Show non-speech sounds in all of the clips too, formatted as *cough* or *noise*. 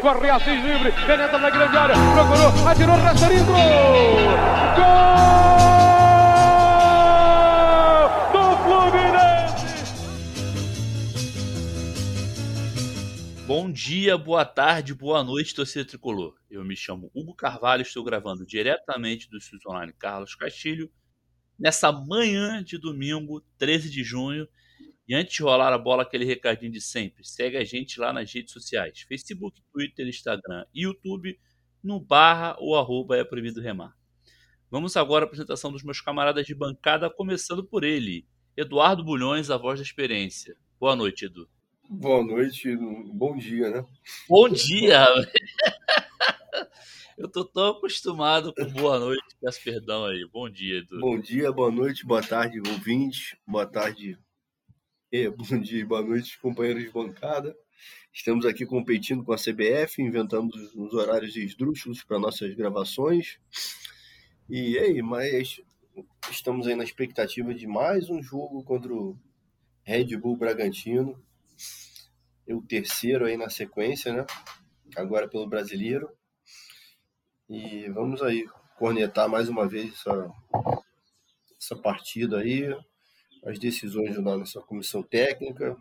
corre Assis livre, penetra na grande área, procurou, atirou, rasteirinho, gol! Bom dia, boa tarde, boa noite, torcedor tricolor. Eu me chamo Hugo Carvalho, estou gravando diretamente do Estúdio Online Carlos Castilho, nessa manhã de domingo, 13 de junho. E antes de rolar a bola, aquele recadinho de sempre: segue a gente lá nas redes sociais: Facebook, Twitter, Instagram e YouTube, no barra ou arroba é proibido remar. Vamos agora à apresentação dos meus camaradas de bancada, começando por ele, Eduardo Bulhões, a voz da experiência. Boa noite, Edu. Boa noite, bom dia, né? Bom dia! *laughs* Eu tô tão acostumado com boa noite, peço perdão aí. Bom dia, Edu. Bom dia, boa noite, boa tarde, ouvintes. Boa tarde, e *laughs* bom dia, boa noite, companheiros de bancada. Estamos aqui competindo com a CBF, inventamos uns horários esdrúxulos para nossas gravações. E aí, mas estamos aí na expectativa de mais um jogo contra o Red Bull Bragantino o terceiro aí na sequência, né? Agora pelo brasileiro. E vamos aí cornetar mais uma vez essa, essa partida aí, as decisões da nossa comissão técnica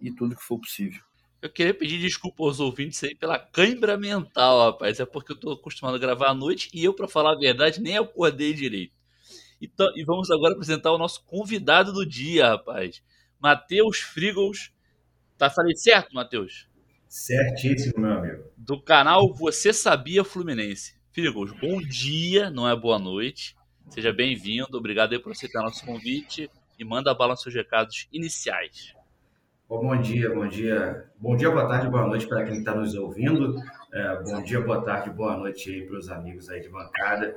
e tudo que for possível. Eu queria pedir desculpa aos ouvintes aí pela cãibra mental, rapaz. É porque eu tô acostumado a gravar à noite e eu, para falar a verdade, nem acordei direito. Então, e vamos agora apresentar o nosso convidado do dia, rapaz. Matheus Frigos, Tá, falei certo, Matheus? Certíssimo, meu amigo. Do canal Você Sabia Fluminense. Filhos, bom dia, não é boa noite. Seja bem-vindo, obrigado aí por aceitar nosso convite e manda bala seus recados iniciais. Bom dia, bom dia. Bom dia, boa tarde, boa noite para quem está nos ouvindo. É, bom dia, boa tarde, boa noite aí para os amigos aí de bancada.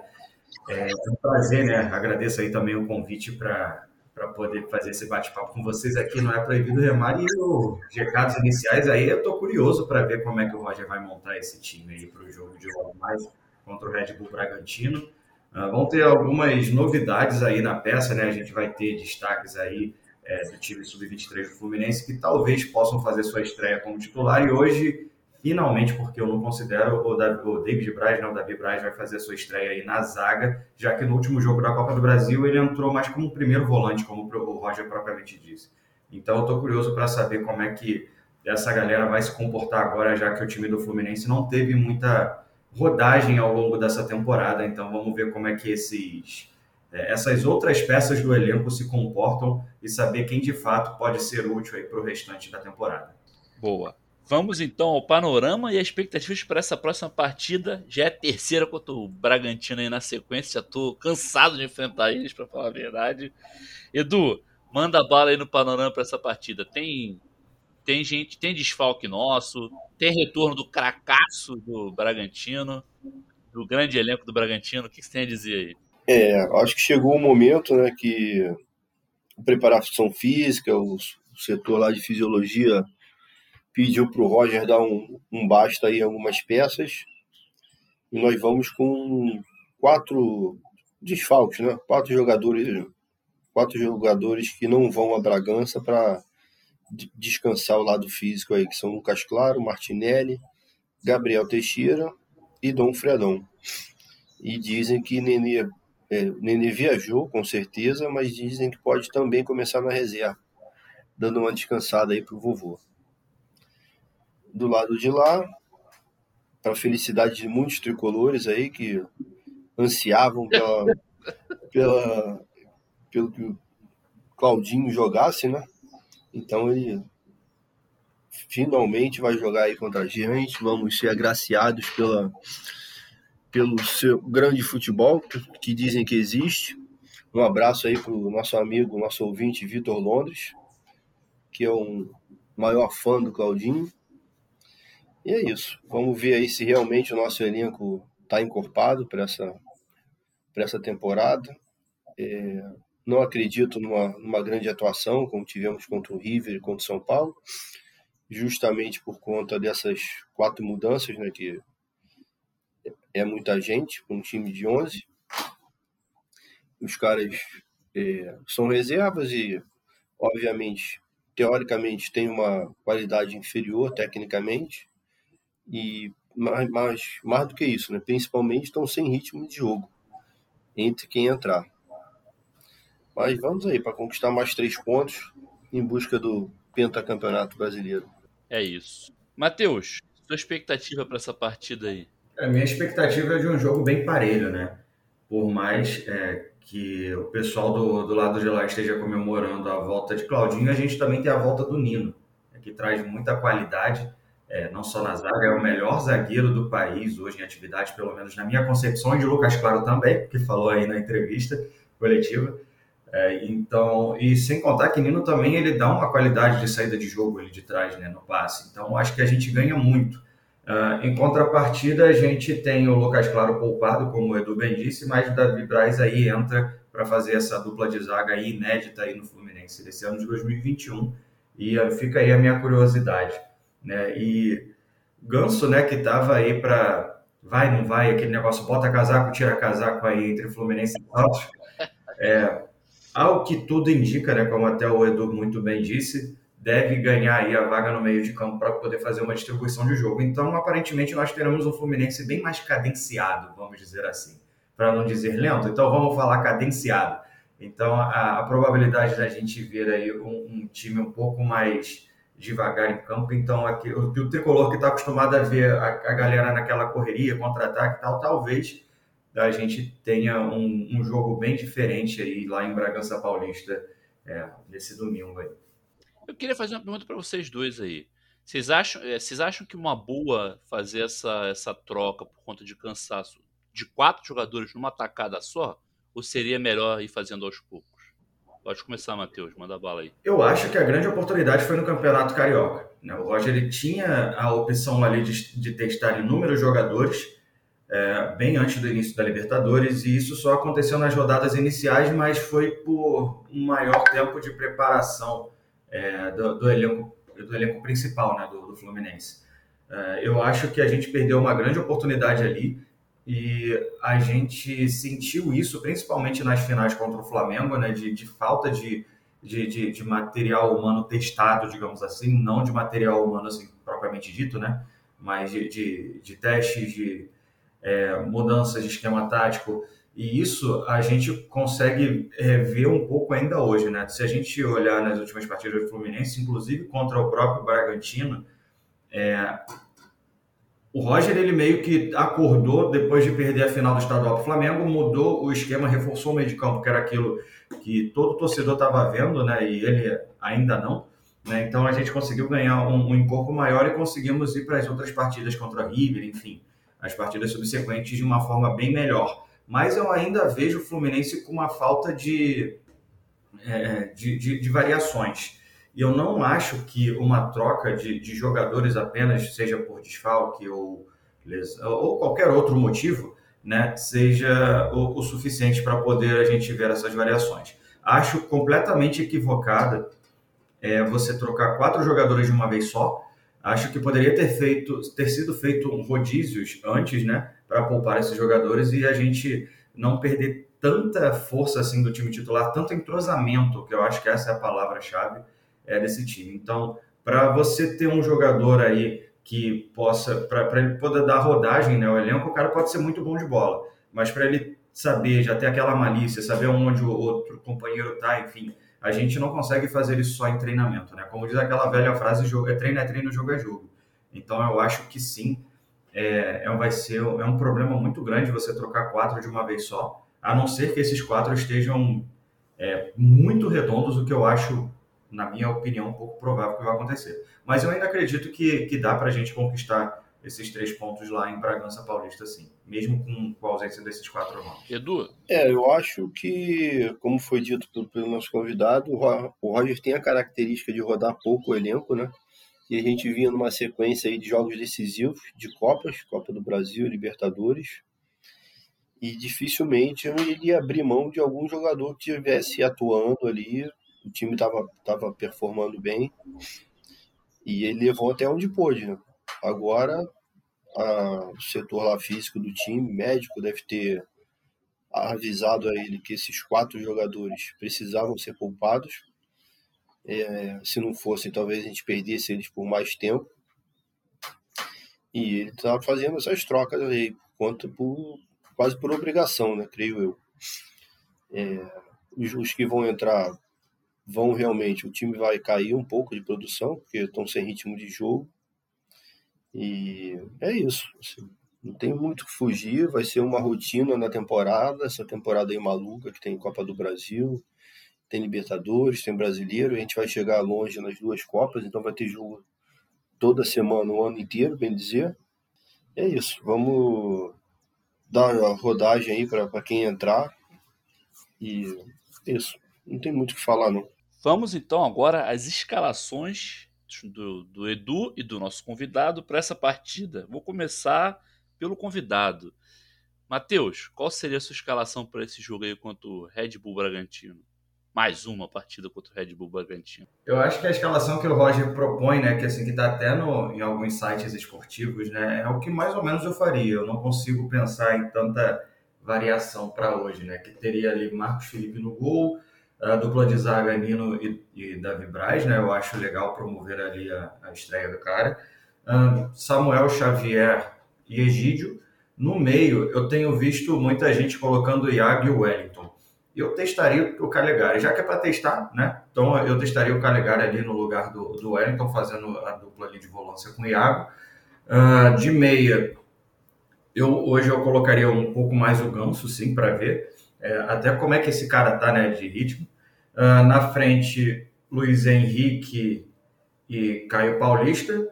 É, é um prazer, né? Agradeço aí também o convite para poder fazer esse bate-papo com vocês aqui não é proibido remar e os recados iniciais aí eu tô curioso para ver como é que o Roger vai montar esse time aí para o jogo de logo mais contra o Red Bull Bragantino. Uh, vão ter algumas novidades aí na peça, né? A gente vai ter destaques aí é, do time sub-23 do Fluminense que talvez possam fazer sua estreia como titular e hoje finalmente, porque eu não considero o, David Braz, não, o David Braz vai fazer sua estreia aí na zaga, já que no último jogo da Copa do Brasil ele entrou mais como primeiro volante, como o Roger propriamente disse. Então eu estou curioso para saber como é que essa galera vai se comportar agora, já que o time do Fluminense não teve muita rodagem ao longo dessa temporada. Então vamos ver como é que esses é, essas outras peças do elenco se comportam e saber quem de fato pode ser útil para o restante da temporada. Boa. Vamos então ao panorama e expectativas para essa próxima partida. Já é a terceira contra o Bragantino aí na sequência. Estou cansado de enfrentar eles, para falar a verdade. Edu, manda bala aí no panorama para essa partida. Tem tem gente, tem desfalque nosso, tem retorno do cracaço do Bragantino, do grande elenco do Bragantino. O que você tem a dizer aí? É, acho que chegou o momento, né, que a preparação física, o setor lá de fisiologia pediu para o Roger dar um, um basta aí algumas peças e nós vamos com quatro desfalques, né? Quatro jogadores, quatro jogadores que não vão a Bragança para descansar o lado físico aí, que são Lucas Claro, Martinelli, Gabriel Teixeira e Dom Fredão. E dizem que Nenê, é, Nenê viajou, com certeza, mas dizem que pode também começar na reserva, dando uma descansada aí pro vovô do lado de lá, para a felicidade de muitos tricolores aí que ansiavam pela, *laughs* pela, pelo que o Claudinho jogasse, né? Então ele finalmente vai jogar aí contra a gente, vamos ser agraciados pela, pelo seu grande futebol que dizem que existe. Um abraço aí para o nosso amigo, nosso ouvinte Vitor Londres, que é um maior fã do Claudinho. E é isso. Vamos ver aí se realmente o nosso elenco está encorpado para essa, essa temporada. É, não acredito numa, numa grande atuação, como tivemos contra o River e contra o São Paulo, justamente por conta dessas quatro mudanças, né, que é muita gente, um time de 11. Os caras é, são reservas e, obviamente, teoricamente, tem uma qualidade inferior tecnicamente, E mais, mais, mais do que isso, né? principalmente estão sem ritmo de jogo entre quem entrar. Mas vamos aí para conquistar mais três pontos em busca do pentacampeonato brasileiro. É isso. Matheus, sua expectativa para essa partida aí? A minha expectativa é de um jogo bem parelho, né? Por mais é, que o pessoal do, do lado de lá esteja comemorando a volta de Claudinho, a gente também tem a volta do Nino, né, que traz muita qualidade, é, não só na zaga, é o melhor zagueiro do país hoje em atividade, pelo menos na minha concepção, e de Lucas Claro também, que falou aí na entrevista coletiva. É, então, e sem contar que Nino também ele dá uma qualidade de saída de jogo ali de trás, né, no passe. Então, acho que a gente ganha muito. Uh, em contrapartida, a gente tem o Lucas Claro poupado, como o Edu bem disse, mas o Davi Braz aí entra para fazer essa dupla de zaga aí inédita aí no Fluminense desse ano de 2021. E uh, fica aí a minha curiosidade, né? E Ganso, né, que estava aí para vai, não vai, aquele negócio, bota casaco, tira casaco aí entre Fluminense e Santos. É, ao que tudo indica, né, como até o Edu muito bem disse, deve ganhar aí a vaga no meio de campo para poder fazer uma distribuição de jogo. Então, aparentemente, nós teremos um Fluminense bem mais cadenciado, vamos dizer assim, para não dizer lento. Então, vamos falar cadenciado. Então, a, a probabilidade da gente ver aí um, um, time um pouco mais devagar em campo. Então, aqui, o, o tricolor que está acostumado a ver a, a galera naquela correria, contra-ataque e tal, talvez a gente tenha um, um, jogo bem diferente aí lá em Bragança Paulista é, nesse domingo aí. Eu queria fazer uma pergunta para vocês dois aí. Vocês acham, é, vocês acham que uma boa fazer essa, essa troca por conta de cansaço de quatro jogadores numa tacada só? Ou seria melhor ir fazendo aos poucos? Pode começar, Matheus, manda bala aí. Eu acho que a grande oportunidade foi no Campeonato Carioca. Né? O Roger ele tinha a opção ali de, de testar inúmeros jogadores é, bem antes do início da Libertadores, e isso só aconteceu nas rodadas iniciais, mas foi por um maior tempo de preparação é, do, do, elenco, do elenco principal né, do, do Fluminense. É, eu acho que a gente perdeu uma grande oportunidade ali, e a gente sentiu isso principalmente nas finais contra o Flamengo, né, de, de falta de, de, de, de material humano testado, digamos assim, não de material humano assim, propriamente dito, né, mas de, de, de testes, de é, mudanças de esquema tático, e isso a gente consegue é, ver um pouco ainda hoje, né? Se a gente olhar nas últimas partidas do Fluminense, inclusive contra o próprio Bragantino, é, o Roger ele meio que acordou depois de perder a final do estadual para o Flamengo, mudou o esquema, reforçou o meio de campo, que era aquilo que todo torcedor estava vendo, né? E ele ainda não. Né? Então a gente conseguiu ganhar um, um encorpo maior e conseguimos ir para as outras partidas contra a River, enfim as partidas subsequentes de uma forma bem melhor. Mas eu ainda vejo o Fluminense com uma falta de, é, de, de, de, variações. E eu não acho que uma troca de, de jogadores apenas, seja por desfalque ou, ou qualquer outro motivo, né, seja o, o suficiente para poder a gente ver essas variações. Acho completamente equivocada é, você trocar quatro jogadores de uma vez só, Acho que poderia ter feito, ter sido feito um rodízios antes, né, para poupar esses jogadores e a gente não perder tanta força assim do time titular, tanto entrosamento, que eu acho que essa é a palavra-chave é, desse time. Então, para você ter um jogador aí que possa, para ele poder dar rodagem né, ao elenco, o cara pode ser muito bom de bola, mas para ele saber, já ter aquela malícia, saber onde o outro companheiro tá, enfim, a gente não consegue fazer isso só em treinamento, né? Como diz aquela velha frase, é treino é treino, jogo é jogo. Então eu acho que sim, é, é, vai ser é um problema muito grande você trocar quatro de uma vez só, a não ser que esses quatro estejam é, muito redondos, o que eu acho, na minha opinião, um pouco provável que vai acontecer. Mas eu ainda acredito que, que dá para a gente conquistar esses três pontos lá em Bragança Paulista, sim, mesmo com, com a ausência desses quatro nomes. Edu? É, eu acho que, como foi dito pelo, pelo nosso convidado, o Roger tem a característica de rodar pouco o elenco, né? E a gente vinha numa sequência aí de jogos decisivos, de Copas, Copa do Brasil, Libertadores, e dificilmente ele ia abrir mão de algum jogador que estivesse atuando ali, o time estava tava performando bem, e ele levou até onde pôde, né? Agora, a, o setor lá físico do time, médico, deve ter avisado a ele que esses quatro jogadores precisavam ser poupados. É, se não fossem, talvez a gente perdesse eles por mais tempo. E ele está fazendo essas trocas aí, quanto por, quase por obrigação, né? Creio eu. É, os, os que vão entrar vão realmente, o time vai cair um pouco de produção, porque estão sem ritmo de jogo. E é isso. Assim, não tem muito que fugir, vai ser uma rotina na temporada, essa temporada aí maluca que tem Copa do Brasil, tem Libertadores, tem Brasileiro, a gente vai chegar longe nas duas Copas, então vai ter jogo toda semana, o ano inteiro, bem dizer. É isso, vamos dar a rodagem aí para quem entrar. E é isso, não tem muito o que falar não. Vamos então agora às escalações do, do Edu e do nosso convidado para essa partida. Vou começar pelo convidado. Matheus, qual seria a sua escalação para esse jogo aí contra o Red Bull Bragantino? Mais uma partida contra o Red Bull Bragantino. Eu acho que a escalação que o Roger propõe, né, que assim que está até no, em alguns sites esportivos, né, é o que mais ou menos eu faria. Eu não consigo pensar em tanta variação para hoje, né, que teria ali Marcos Felipe no gol, a dupla de zaga Nino e, e Davi Braz, né? Eu acho legal promover ali a, a estreia do cara. Samuel Xavier e Egídio. No meio, eu tenho visto muita gente colocando Iago e Wellington. Eu testaria o Calegari, já que é para testar, né? Então eu testaria o Calegari ali no lugar do, do Wellington, fazendo a dupla ali de volância com o Iago. Uh, de meia, eu, hoje eu colocaria um pouco mais o Ganso, sim, para ver é, até como é que esse cara tá, né, de ritmo. Uh, na frente, Luiz Henrique e Caio Paulista.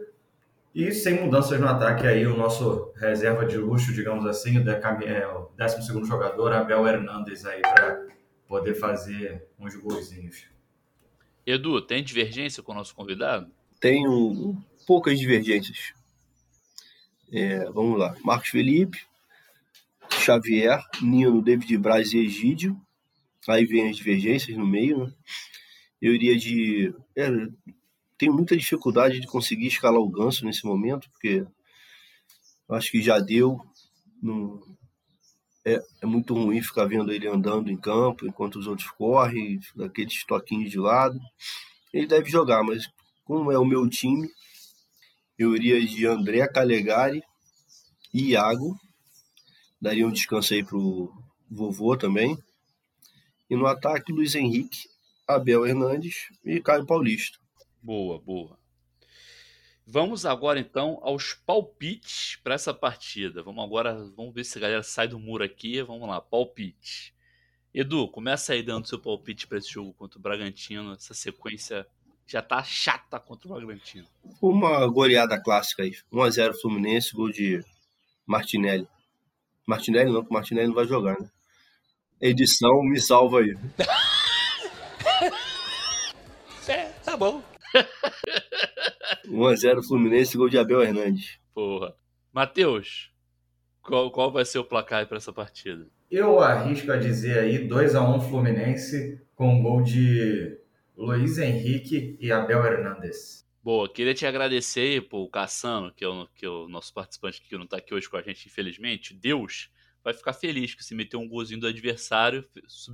E sem mudanças no ataque aí, o nosso reserva de luxo, digamos assim, o, é, o 12 jogador, Abel Hernandes aí, para poder fazer uns golzinhos. Edu, tem divergência com o nosso convidado? Tenho poucas divergências. É, vamos lá. Marcos Felipe, Xavier, Nino, David Braz e Egídio. Aí vem as divergências no meio, né? Eu iria de. É, tenho muita dificuldade de conseguir escalar o ganso nesse momento, porque acho que já deu. É, é muito ruim ficar vendo ele andando em campo enquanto os outros correm, daqueles toquinhos de lado. Ele deve jogar, mas como é o meu time, eu iria de André Calegari e Iago daria um descanso aí pro vovô também. E no ataque, Luiz Henrique, Abel Hernandes e Caio Paulista. Boa, boa. Vamos agora então aos palpites para essa partida. Vamos agora, vamos ver se a galera sai do muro aqui. Vamos lá, palpite. Edu, começa aí dando seu palpite para esse jogo contra o Bragantino. Essa sequência já tá chata contra o Bragantino. Uma goleada clássica aí. 1x0 Fluminense, gol de Martinelli. Martinelli não, porque o Martinelli não vai jogar, né? Edição, me salva aí. *laughs* é, tá bom. *laughs* 1x0 Fluminense, gol de Abel Hernandes. Porra. Matheus, qual, qual vai ser o placar para essa partida? Eu arrisco a dizer aí 2x1 Fluminense com gol de Luiz Henrique e Abel Hernandes. Boa, queria te agradecer, pô, o Cassano, que é o, que é o nosso participante que não está aqui hoje com a gente, infelizmente. Deus vai ficar feliz que se meteu um golzinho do adversário,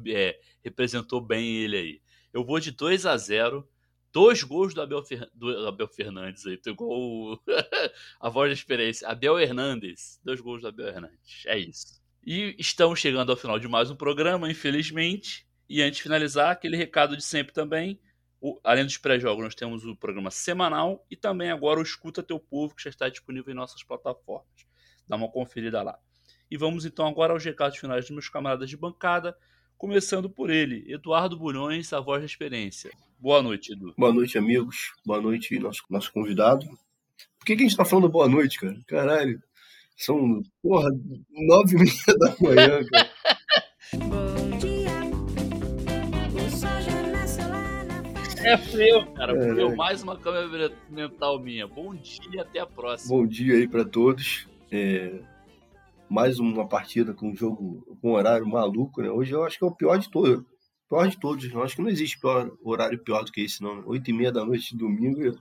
é, representou bem ele aí. Eu vou de 2 a 0 dois gols do Abel, Fer, do Abel Fernandes aí, igual *laughs* a voz da experiência. Abel Hernandes, dois gols do Abel Hernandes, é isso. E estamos chegando ao final de mais um programa, infelizmente. E antes de finalizar, aquele recado de sempre também. O, além dos pré-jogos, nós temos o programa semanal e também agora o Escuta Teu Povo, que já está disponível em nossas plataformas. Dá uma conferida lá. E vamos então agora aos recados finais dos meus camaradas de bancada, começando por ele, Eduardo Bulhões, a voz da experiência. Boa noite, Edu. Boa noite, amigos. Boa noite, nosso, nosso convidado. Por que, que a gente está falando boa noite, cara? Caralho. São, porra, nove e meia da manhã, *laughs* cara. É frio, cara. É. Frio. Mais uma câmera mental minha. Bom dia, até a próxima. Bom dia aí para todos. É... Mais uma partida com um jogo com um horário maluco, né? Hoje eu acho que é o pior de todos. Pior de todos. Eu acho que não existe pior, horário pior do que esse, não. Oito e meia da noite de domingo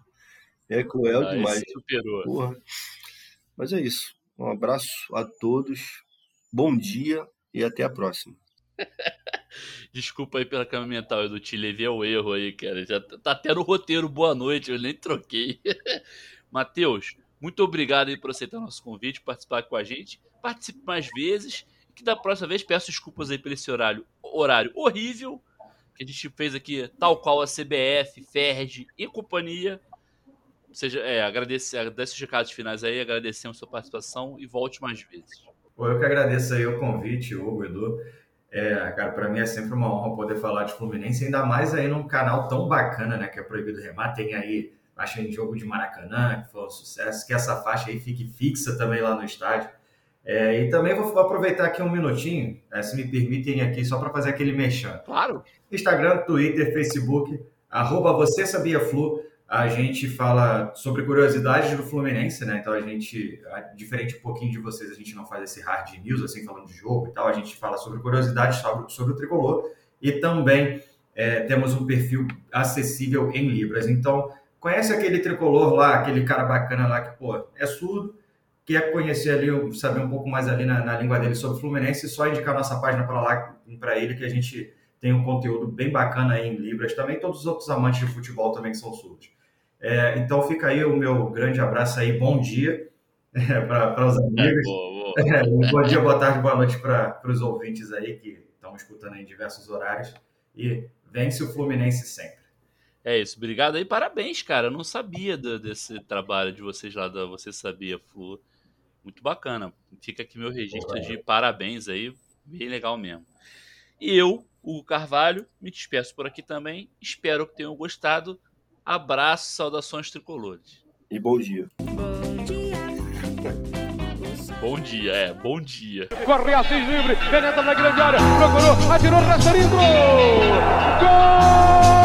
é cruel ah, demais. Superou. Porra. Mas é isso. Um abraço a todos. Bom dia e até a próxima. *laughs* Desculpa aí pela câmera mental, Edu. Te levei ao erro aí, cara. Já tá até no roteiro boa noite, eu nem troquei. *laughs* Matheus, Muito obrigado aí por aceitar nosso convite, participar com a gente. Participe mais vezes. Que da próxima vez peço desculpas aí pelo esse horário, horário horrível que a gente fez aqui, tal qual a CBF, Ferg e companhia. Seja, é, agradecer, agradecer os recados finais aí, agradecemos a sua participação e volte mais vezes. Eu que agradeço aí o convite, Hugo, Edu. É, cara, para mim é sempre uma honra poder falar de Fluminense, ainda mais aí num canal tão bacana, né, que é Proibido Remar. Tem aí, acho em jogo de Maracanã, que foi um sucesso, que essa faixa aí fique fixa também lá no estádio. É, e também vou aproveitar aqui um minutinho, é, se me permitem aqui, só para fazer aquele mexão. Claro. Instagram, Twitter, Facebook, arroba Você Sabia Flu a gente fala sobre curiosidades do Fluminense, né? Então a gente, diferente um pouquinho de vocês, a gente não faz esse hard news, assim, falando de jogo e tal, a gente fala sobre curiosidades sobre, sobre o tricolor e também é, temos um perfil acessível em Libras. Então, conhece aquele tricolor lá, aquele cara bacana lá que, pô, é surdo, quer conhecer ali, saber um pouco mais ali na, na língua dele sobre o Fluminense, só indicar nossa página para lá, para ele, que a gente tem um conteúdo bem bacana aí em Libras. Também todos os outros amantes de futebol também que são surdos. É, então fica aí o meu grande abraço aí, bom dia *laughs* é, para os amigos. É, boa, boa. É, bom dia, boa tarde, boa noite para os ouvintes aí que estão escutando em diversos horários. E vence o Fluminense sempre. É isso, obrigado aí, parabéns, cara. Eu não sabia do, desse trabalho de vocês lá da Você Sabia, Flu. Muito bacana. Fica aqui meu registro de parabéns aí, bem legal mesmo. E eu, o Carvalho, me despeço por aqui também. Espero que tenham gostado. Abraço, saudações tricolores. E bom dia. Bom dia. Bom dia, é, bom dia. Corre Assis livre, penetra na grande área, procurou, atirou, rastreou, gol! Gol!